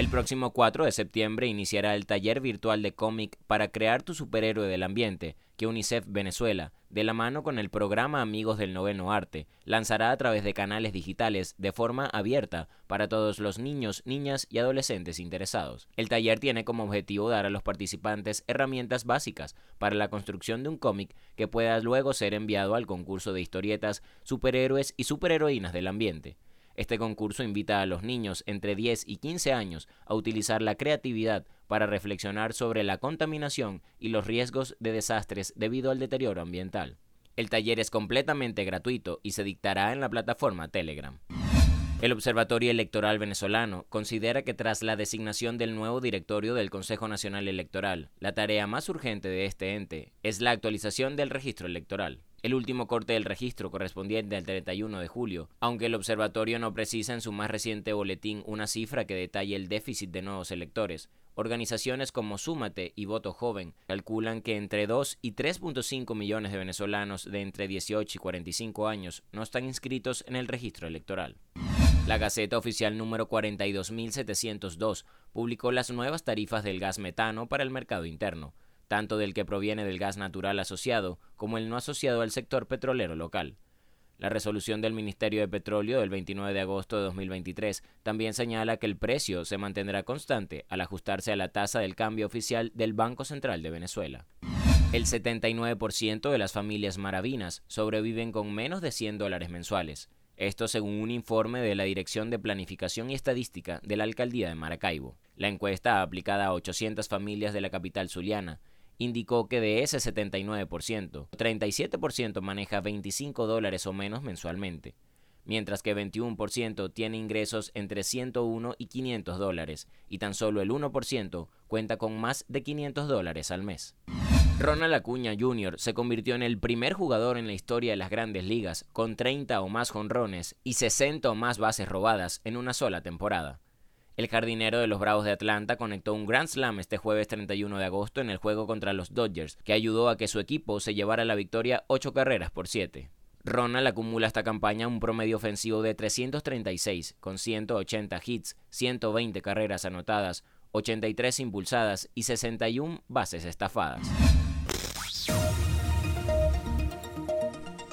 El próximo 4 de septiembre iniciará el taller virtual de cómic para crear tu superhéroe del ambiente que UNICEF Venezuela, de la mano con el programa Amigos del Noveno Arte, lanzará a través de canales digitales de forma abierta para todos los niños, niñas y adolescentes interesados. El taller tiene como objetivo dar a los participantes herramientas básicas para la construcción de un cómic que pueda luego ser enviado al concurso de historietas, superhéroes y superheroínas del ambiente. Este concurso invita a los niños entre 10 y 15 años a utilizar la creatividad para reflexionar sobre la contaminación y los riesgos de desastres debido al deterioro ambiental. El taller es completamente gratuito y se dictará en la plataforma Telegram. El Observatorio Electoral venezolano considera que tras la designación del nuevo directorio del Consejo Nacional Electoral, la tarea más urgente de este ente es la actualización del registro electoral. El último corte del registro correspondiente al 31 de julio, aunque el observatorio no precisa en su más reciente boletín una cifra que detalle el déficit de nuevos electores, Organizaciones como Súmate y Voto Joven calculan que entre 2 y 3.5 millones de venezolanos de entre 18 y 45 años no están inscritos en el registro electoral. La Gaceta Oficial número 42702 publicó las nuevas tarifas del gas metano para el mercado interno, tanto del que proviene del gas natural asociado como el no asociado al sector petrolero local. La resolución del Ministerio de Petróleo del 29 de agosto de 2023 también señala que el precio se mantendrá constante al ajustarse a la tasa del cambio oficial del Banco Central de Venezuela. El 79% de las familias maravinas sobreviven con menos de 100 dólares mensuales, esto según un informe de la Dirección de Planificación y Estadística de la Alcaldía de Maracaibo. La encuesta aplicada a 800 familias de la capital zuliana indicó que de ese 79%, 37% maneja 25 dólares o menos mensualmente, mientras que 21% tiene ingresos entre 101 y 500 dólares y tan solo el 1% cuenta con más de 500 dólares al mes. Ronald Acuña Jr. se convirtió en el primer jugador en la historia de las grandes ligas con 30 o más jonrones y 60 o más bases robadas en una sola temporada. El jardinero de los Bravos de Atlanta conectó un Grand Slam este jueves 31 de agosto en el juego contra los Dodgers, que ayudó a que su equipo se llevara la victoria 8 carreras por 7. Ronald acumula esta campaña un promedio ofensivo de 336, con 180 hits, 120 carreras anotadas, 83 impulsadas y 61 bases estafadas.